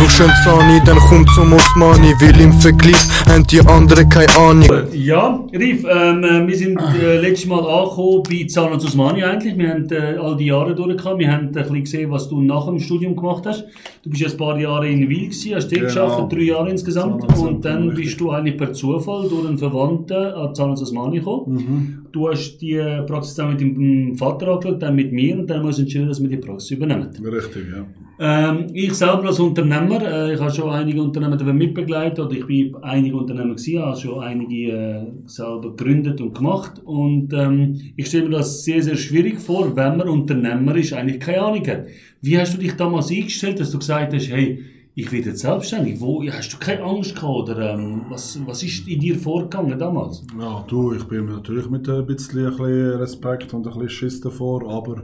Einen Zani, dann komm zum Osmani, weil im Vergleich haben die anderen keine Ahnung. Ja, Rif, ähm, äh, wir sind äh, letztes Mal angekommen bei Zahnarzt Osmani eigentlich. Wir haben äh, all die Jahre durchgekommen. Wir haben ein bisschen gesehen, was du nach dem Studium gemacht hast. Du bist ja ein paar Jahre in Wil gewesen, hast dort Genau. geschafft, drei Jahre insgesamt. Zahnarzt Und dann richtig. bist du eigentlich per Zufall durch einen Verwandten an Zahnarzt Osmani gekommen. Mhm. Du hast die Praxis dann mit deinem Vater angeschaut, dann mit mir und dann haben wir uns entschieden, dass wir die Praxis übernehmen. Richtig, ja. Ähm, ich selber als Unternehmer, äh, ich habe schon einige Unternehmen mitbegleitet oder ich bin einige Unternehmer gewesen, habe schon einige äh, selber gegründet und gemacht und ähm, ich stelle mir das sehr, sehr schwierig vor, wenn man Unternehmer ist, eigentlich keine Ahnung hat. Wie hast du dich damals eingestellt, dass du gesagt hast, hey, ich werde jetzt selbstständig? Wo, hast du keine Angst gehabt oder ähm, was, was ist in dir vorgegangen damals? Ja, du, ich bin natürlich mit ein bisschen, ein bisschen Respekt und ein bisschen Schiss davor, aber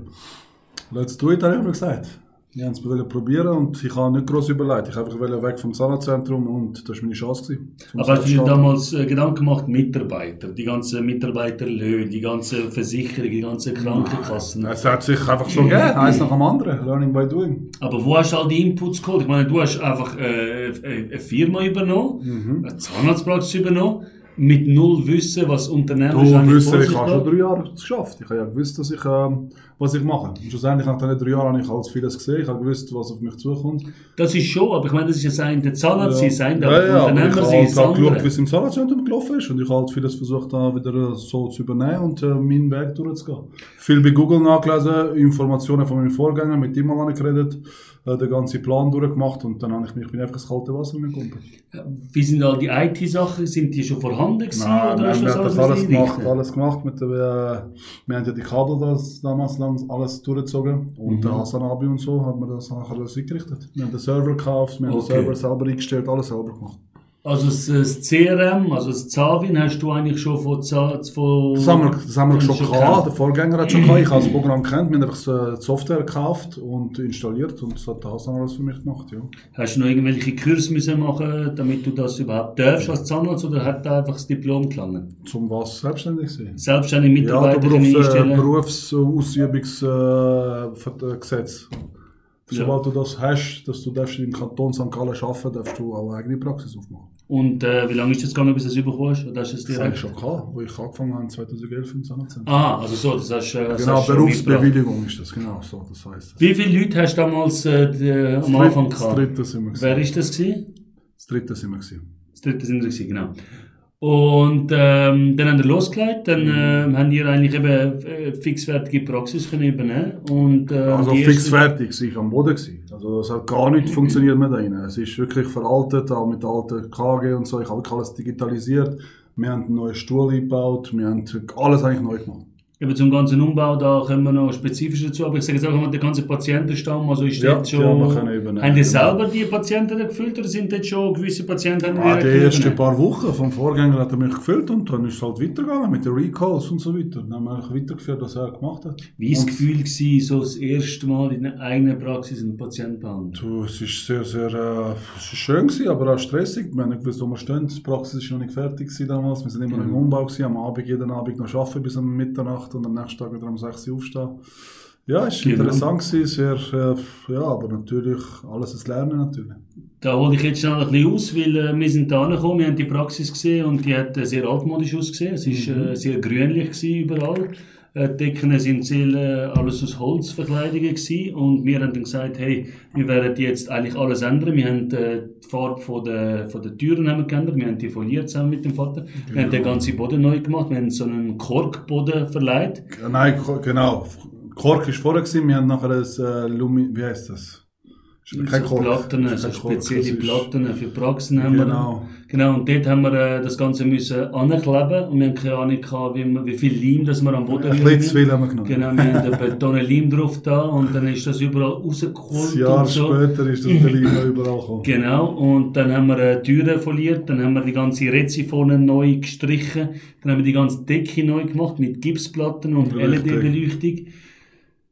let's do it, habe ich mir gesagt. Ich wollte es probieren und ich habe nicht groß überlegt. Ich wollte einfach weg vom Zahnarztzentrum und das war meine Chance. Gewesen, Aber hast du dir damals äh, Gedanken gemacht, Mitarbeiter, die ganzen Mitarbeiterlöhne, die ganze Versicherung, die ganzen Krankenkassen? Es hat sich einfach so gegeben, eins nach dem anderen. Learning by doing. Aber wo hast du all die Inputs geholt? Ich meine, du hast einfach äh, äh, eine Firma übernommen, Mhm. eine Zahnarztpraxis übernommen, mit null Wissen, was Unternehmen Du wissen, ich habe schon drei Jahre geschafft. Ich habe ja gewusst, dass ich, ähm, was ich mache. Und schlussendlich nach diesen drei Jahren habe ich alles vieles gesehen. Ich habe gewusst, was auf mich zukommt. Das ist schon, aber ich meine, das ist ja sein, der Zahnarzt sein, sein, der ja, ja, aber ich Unternehmer habe sein, halt auch geschaut, wie es im Zahnarztzentrum gelaufen ist. Und ich habe halt vieles versucht, da wieder äh, so zu übernehmen und äh, meinen Weg durchzugehen. Viel bei Google nachgelesen, Informationen von meinem Vorgänger, mit ihm mal geredet, äh, den ganzen Plan durchgemacht und dann habe ich mich bin einfach ins kalte Wasser gekommen. Wie sind all die IT-Sachen? Sind die schon vorhanden gewesen? Nein, oder hast wir haben das alles gemacht, alles gemacht mit der, äh, wir haben ja die Kabel das damals alles durchgezogen und Mhm. der Hasan Abi und so hat man das nachher alles eingerichtet. Wir haben den Server gekauft, wir haben Okay. den Server selber eingestellt, alles selber gemacht. Also das, das CRM, also das Zavin, hast du eigentlich schon von, von Das haben wir, das haben wir schon schon gehabt, der Vorgänger hat schon gehabt, ich habe das Programm kennt, wir haben einfach die Software gekauft und installiert und das hat Hasan alles für mich gemacht, ja. Hast du noch irgendwelche Kurse müssen machen, damit du das überhaupt darfst als Zahnarzt oder hat da einfach das Diplom gelangen? Zum was selbstständig sein. Selbstständige Ja, Mitarbeiter können brauchst äh, einstellen. Berufsausübungsgesetz. Ja. Sobald du das hast, dass du darfst im Kanton St. Gallen arbeiten darfst du auch eine eigene Praxis aufmachen. Und äh, wie lange ist das gegangen, bis du es bekommen hast? Oder hast du es Das direkt? schon gehabt, wo ich angefangen habe 2011 im Zahnarztzentrum. Ah, also so, das hast, äh, das Genau, hast du. Berufsbewilligung ist das, genau so, das heisst. Wie viele Leute hast du damals äh, die, am Das Anfang gehabt? Das dritte sind wir gewesen. Wer ist das gewesen? Das dritte sind wir gewesen. Das dritte sind wir gewesen, genau. Und ähm, dann haben wir losgelegt, dann ähm, haben wir eigentlich eben äh, fixfertige Praxis können übernehmen und äh, Also die fix erste- fertig, ich war am Boden. Gewesen. Also es hat gar nicht funktioniert da drin. Es ist wirklich veraltet, auch mit alten KG und so. Ich habe alles digitalisiert. Wir haben einen neuen Stuhl eingebaut, wir haben alles eigentlich neu gemacht. Eben zum ganzen Umbau, da kommen wir noch spezifisch dazu, aber ich sage jetzt einfach mal, der ganze Patientenstamm, also ist Ja, dort schon... übernehmen, haben die genau. selber die Patienten gefüllt oder sind dort schon gewisse Patienten... Ah, die ersten paar Wochen vom Vorgänger hat er mich gefüllt und dann ist es halt weitergegangen mit den Recalls und so weiter. Dann haben wir eigentlich weitergeführt, was er gemacht hat. Wie war das Gefühl, gewesen, so das erste Mal in einer eigenen Praxis einen Patienten behandeln? Du, es ist sehr, sehr, äh, es ist schön gewesen, aber auch stressig. Wir haben nicht gewusst, wo wir stehen. Die Praxis ist noch nicht fertig gewesen damals. Wir sind immer noch im Umbau gewesen. Am Abend, jeden Abend noch arbeiten bis um Mitternacht und am nächsten Tag wieder um 6 Uhr aufstehen. Ja, es war Genau. interessant gewesen, sehr, äh, ja, aber natürlich alles ein Lernen natürlich. Da hole ich jetzt schnell ein bisschen aus, weil äh, wir sind da angekommen, wir haben die Praxis gesehen und die hat äh, sehr altmodisch ausgesehen. Es war äh, sehr grünlich gewesen überall. Äh, Decken sind sehr, äh, alles aus Holzverkleidungen gewesen und wir haben dann gesagt, hey, wir werden jetzt eigentlich alles ändern. Wir haben äh, die Farbe von der, von der Türen haben wir geändert, wir haben die foliert zusammen mit dem Vater. Wir haben den ganzen Boden neu gemacht, wir haben so einen Korkboden verleiht. Nein, genau. Kork war vorher gewesen. Wir haben nachher ein äh, Lumi, wie heißt das? Kein so. Platten, Ist so kein Kork, spezielle Platten für Praxen haben wir. Genau. Genau, und dort haben wir äh, das Ganze müssen ankleben und wir haben keine Ahnung gehabt, wie, wir- wie viel Leim das wir am Boden Ein bisschen zu viel haben wir genommen. Genau, wir haben eine Tonne Leim drauf da und dann ist das überall rausgeholt Ein Jahr und so. später ist das der Leim überall gekommen. Genau, und dann haben wir äh, Türen foliert, dann haben wir die ganze Rezifone neu gestrichen, dann haben wir die ganze Decke neu gemacht mit Gipsplatten und. LED-Beleuchtung.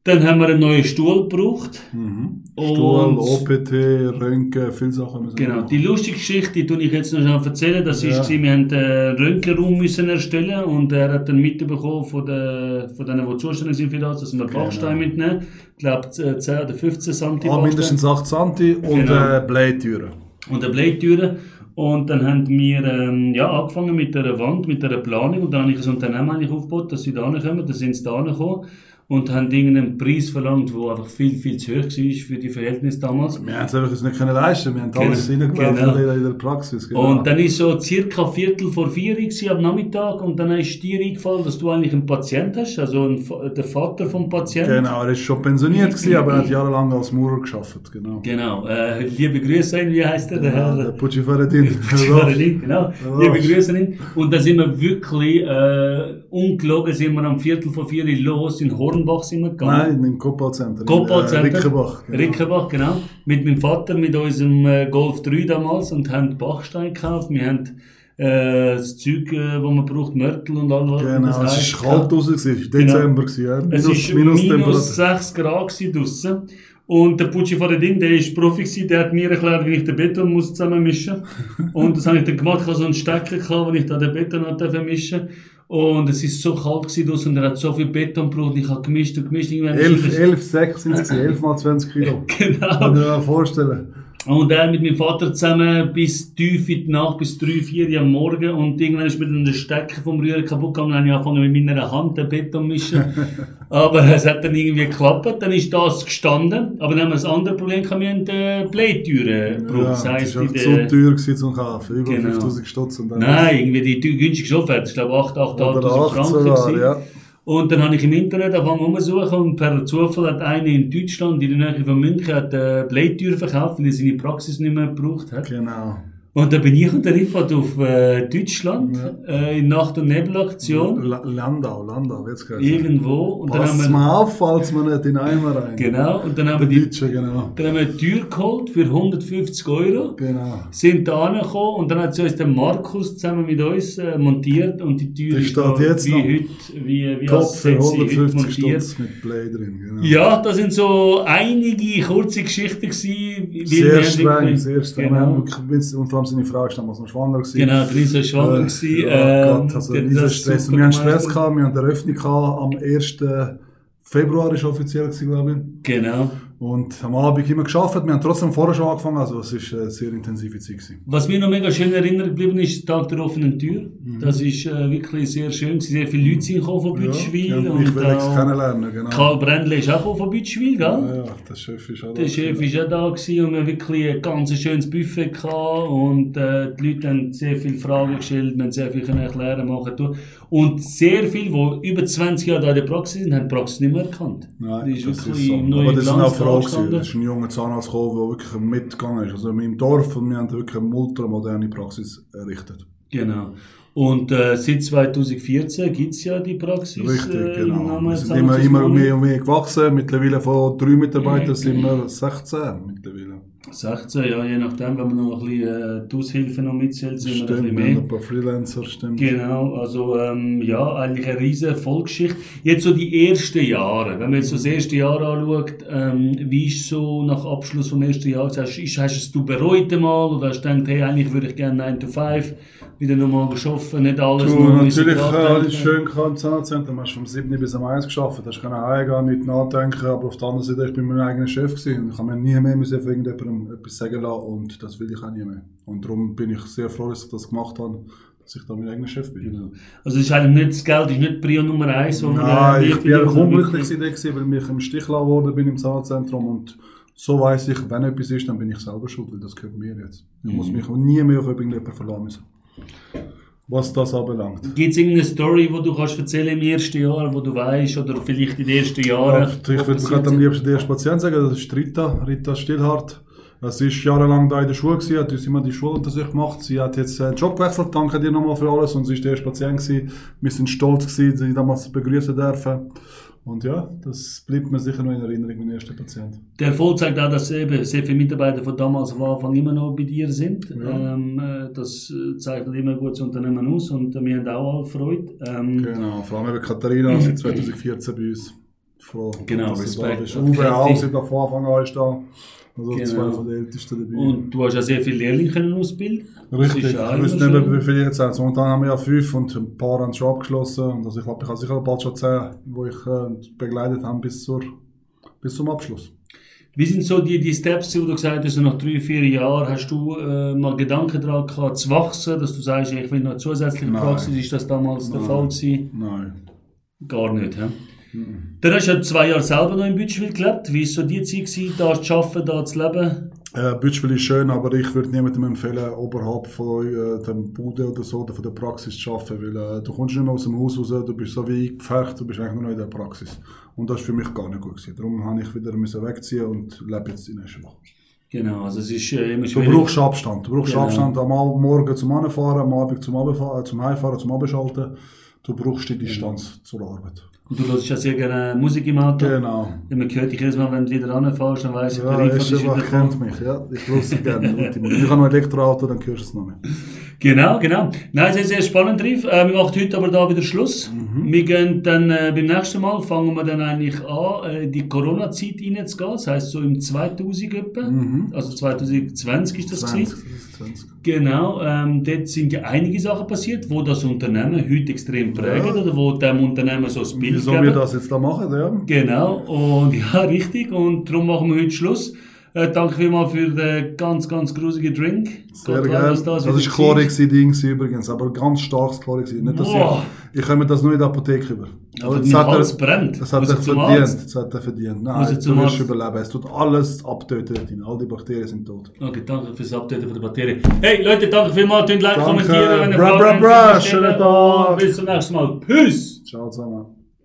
Dann haben wir einen neuen Stuhl gebraucht. Stuhl, Und- OPT, Röntgen, viele Sachen müssen wir Genau, machen. die lustige Geschichte, die tue ich jetzt noch schnell erzählen. Das Ja. ist, wir haben einen Röntgenraum müssen erstellen und er hat dann mitbekommen von, den, von denen, die zuständig sind für das, dass wir Bachstein mitnehmen. Ich glaube, 10 oder 15 cm Ah, mindestens 8 cm und Genau. äh, Bleitüren. und eine Bleitüre. Und dann haben wir ähm, ja, angefangen mit der Wand, mit der Planung. Und dann habe ich ein Unternehmen eigentlich aufgebaut, dass sie da kommen. Dann sind sie da gekommen und haben irgendeinen Preis verlangt, der einfach viel, viel zu hoch war für die Verhältnisse damals. Wir haben es einfach nicht können leisten. Wir haben alles Genau, reingelaufen genau. in der Praxis. Genau. Und dann ist so circa Viertel vor vier gewesen am Nachmittag und dann ist dir eingefallen, dass du eigentlich einen Patient hast, also ein, Va- der Vater vom Patienten. genau, er ist schon pensioniert gewesen, aber er hat jahrelang als Maurer geschafft. Genau. Genau. Äh, liebe Grüße an wie heißt er? Der Ja, Herr? der Pucci Faradin. Faradin, genau. Liebe Grüße an ihn. Und da sind wir wirklich, äh, ungelogen sind wir am Viertel vor vier los, in Hornbach sind wir gegangen. Nein, im. Kopal-Center. In, äh, Rickenbach. Genau. Rickenbach, genau. Mit meinem Vater, mit unserem äh, Golf 3 damals und haben Bachstein gekauft. Wir haben äh, das Zeug, äh, wo man braucht, Mörtel und all was. Genau, das es war kalt draußen, es war Dezember. gewesen, Ja. Es Minus, war minus, Temperatur. 6 Grad draussen. Und der Pucci von der Ding, der ist Profi gewesen, der hat mir erklärt, wie ich den Beton muss zusammenmischen Und das habe ich dann gemacht. Ich hatte so einen Stecker, gehabt, ich da den Beton hat mischen Und es ist so kalt gewesen draussen und er hat so viel Beton gebraucht. und Ich habe gemischt und gemischt. Irgendwann ist 11, es- 11 Säcke sind es, 11 mal 20 Kilo. Genau. Kann ich mir vorstellen. Und er mit meinem Vater zusammen bis tief in die Nacht, bis 3, 4 Uhr am Morgen. Und irgendwann ist mir dann der Stecker vom Rührer kaputt gegangen. Dann habe ich angefangen mit meiner Hand den Beton mischen. Aber es hat dann irgendwie geklappt. Dann ist das gestanden. Aber dann haben wir ein anderes Problem gehabt. Wir haben äh, Bleitüren gebraucht. Ja, das war der- zu teuer gewesen zum Kaufen. Über Genau. 5000 Stutz. Und dann Nein, irgendwie die günstigste Offerte. Ich glaube 8, 8.500 Oder 8 Franken. ja. Und dann habe ich im Internet angefangen umzusuchen und per Zufall hat einer in Deutschland, in der Nähe von München, hat eine Bleitür verkauft, weil er seine Praxis nicht mehr gebraucht hat. Genau. Und da bin ich und der Riffat auf äh, Deutschland, äh, in Nacht- und Nebelaktion, La- Landau, Landau, wird's gehört. irgendwo. Und dann haben Pass wir, mal auf, falls man nicht in Eimer rein. genau, und dann haben die, Deutsche, genau. dann haben wir eine Tür geholt für 150 Euro. Genau. Sind da angekommen und dann hat sie uns der Markus zusammen mit uns äh, montiert und die Tür Die ist steht jetzt wie noch. heute, wie, wie als für hätte sie heute 150 montiert. Stutz mit Play drin. Genau. Ja, das sind so einige kurze Geschichten gewesen. Sehr streng, sehr streng. Genau. Wir haben allem seine Frau ist damals noch schwanger. Gewesen. Genau, ist so schwanger Äh, ja, ähm, Gott, also dieser Stress. Wir haben Stress gehabt, wir haben die Eröffnung gehabt, am 1. Februar ist offiziell gewesen, glaube ich. Genau. Und am Abend immer geschafft. Wir haben trotzdem vorher schon angefangen, also es ist eine sehr intensive Zeit gewesen. Was mir noch mega schön in Erinnerung geblieben ist, der Tag der offenen Tür. Mhm. Das ist äh, wirklich sehr schön. Sehr viele Leute sind von Bütschwil. ja, und ich will es kennenlernen, genau. Karl Brändle ist auch von Bütschwil, gell? Ja, ja, der Chef ist auch Der Chef war auch da gewesen und wir haben wirklich ein ganz schönes Buffet gehabt und äh, die Leute haben sehr viele Fragen gestellt, wir haben sehr viel erklären, machen, tun. Und sehr viele, die über 20 Jahre da in der Praxis sind, haben die Praxis nicht mehr erkannt. Nein, die ist das wirklich ist so. im neuen Aber das Fragen. dagestanden. Das ist ein junger Zahnarzt gekommen, der wirklich mitgegangen ist. Also in meinem Dorf und wir haben wirklich eine ultramoderne Praxis errichtet. Genau. Und äh, seit 2014 gibt es ja die Praxis. Richtig, äh, genau. Wir sind immer, immer mehr und mehr gewachsen. Mittlerweile von drei Mitarbeitern sind wir 16 mittlerweile. 16, ja, je nachdem, wenn man noch ein bisschen äh, die Aushilfe noch mitzählt, sind wir ein Stimmt, bisschen mehr. ein paar Freelancer, stimmt. Genau, also ähm, ja, eigentlich eine riesige Erfolgsgeschichte. Jetzt so die ersten Jahre, wenn man jetzt so das erste Jahr anschaut, ähm, wie ist so nach Abschluss vom ersten Jahr, hast, ist, hast es du bereut einmal oder hast du gedacht, hey, eigentlich würde ich gerne 9 to 5 wieder nochmal geschaffen, nicht alles Du, nur natürlich äh, nachdenken. ist schön im Zahnarztzentrum. Du hast vom 7. bis am 1 geschafft. Du hast keine heimgehen, nicht nachdenken. Aber auf der anderen Seite, ich bin mein eigener Chef gewesen. Ich habe mir nie mehr müssen von irgendjemandem etwas sagen lassen. Und das will ich auch nie mehr. Und darum bin ich sehr froh, dass ich das gemacht habe, dass ich da mein eigener Chef bin. Genau. Also ist eigentlich nicht das Geld, ist nicht Prio Nummer eins, sondern Nein, äh, ich bin sondern unglücklich gewesen, weil ich im Stich gelassen worden bin im Zahnarztzentrum. Und so weiss ich, wenn etwas ist, dann bin ich selber schuld, weil das gehört mir jetzt. Ich muss mich nie mehr auf irgendjemanden verlassen müssen. Was das anbelangt. Gibt es irgendeine Story, die du kannst erzählen im ersten Jahr, wo du weißt oder vielleicht in den ersten Jahren? Ja, ich würde gerade am liebsten den ersten Patienten sagen, das ist Rita, Rita Stillhardt. Sie ist jahrelang da in der Schule, gewesen, hat uns immer die Schuluntersuchung gemacht. Sie hat jetzt einen Job gewechselt, danke dir nochmal für alles. Und sie ist der erste Patient gewesen. Wir sind stolz gewesen, sie damals begrüßen dürfen. Und ja, das bleibt mir sicher noch in Erinnerung, mein erster Patient. Der Erfolg zeigt auch, dass eben sehr viele Mitarbeiter von damals am Anfang immer noch bei dir sind. Ähm, äh, das äh, zeichnet immer gut das Unternehmen aus und äh, wir haben auch alle Freude. Ähm, Genau, vor allem eben Katharina, seit 2014 bei uns. froh, Genau, da Respekt. Und Uwe auch seit von Anfang an ist da. Also Genau. zwei von den Ältesten dabei. Und du hast ja sehr viele Lehrlinge können ausbilden. Richtig, ich immer nicht mehr, wie viele jetzt sind. Momentan haben wir ja fünf und ein paar haben schon abgeschlossen. Und also ich glaube, ich habe sicher bald schon zehn, die ich äh, begleitet habe bis, zur, bis zum Abschluss. Wie sind so die, die Steps, wo du gesagt hast, nach drei, vier Jahren, hast du äh, mal Gedanken daran gehabt, zu wachsen, dass du sagst, ich will noch zusätzliche Nein. Praxis, ist das damals der Nein. Fall gewesen? Nein. Gar nicht, hä? Dann hast du ja zwei Jahre selber noch in Bütschwil gelebt. Wie war so die Zeit, gewesen, da zu arbeiten, da zu leben? Äh, Bütschwil ist schön, aber ich würde niemandem empfehlen, oberhalb von äh, dem Bude oder so oder von der Praxis zu arbeiten, weil äh, du kommst nicht mehr aus dem Haus raus, du bist so wie eingepfercht, du bist eigentlich nur noch in der Praxis. Und das war für mich gar nicht gut. Gewesen. Darum habe ich wieder müssen wegziehen und lebe jetzt in Eschenbach. Genau, also es ist äh, immer Du schwierig. brauchst Abstand. Du brauchst Genau. Abstand am Morgen zum Anfahren, am Abend zum, Abfahren, äh, zum Heimfahren, zum Abschalten. Du brauchst die Distanz zur Arbeit. Und du hörst ja sehr gerne Musik im Auto. Genau. Ja, man hört dich jedes Mal, wenn du wieder ranfährst, dann weiss ich, Ja, der Riff ist wieder kennt mich. Ja, ich wusste gerne. Ich habe noch ein Elektroauto, dann hörst du es noch mehr. Genau, genau. Nein, sehr, sehr spannend, Riff. Äh, wir machen heute aber da wieder Schluss. Mhm. Wir gehen dann äh, beim nächsten Mal, fangen wir dann eigentlich an, äh, die Corona-Zeit reinzugehen. Das heisst so im 2000 etwa. Also 2020 ist das 20, gewesen. Das ist 20. Genau, ähm, dort sind ja einige Sachen passiert, wo das Unternehmen heute extrem prägen oder wo dem Unternehmen so das Bild Wieso geben. wir das jetzt da machen, ja? Genau, und ja, richtig. Und darum machen wir heute Schluss. Äh, danke vielmals für den ganz, ganz grusigen Drink. Sehr Gott gerne. Das, wieder ist Chlorexidin gewesen übrigens, aber ganz starkes Chlorexidin. Nicht, dass Boah. ich, ich komme das nur in der Apotheke über. Aber das hat er, Hals brennt. das hat Muss er verdient. Das hat er verdient. Nein, du wirst Arzt? überleben. Es tut alles abtöten dort. All die Bakterien sind tot. Okay, danke fürs Updaten von der Batterie. Hey Leute, danke vielmals. Könnt like, kommentieren, wenn ihr Fragen bra, habt. Schönen Tag. Bis zum nächsten Mal. Tschüss. Ciao zusammen.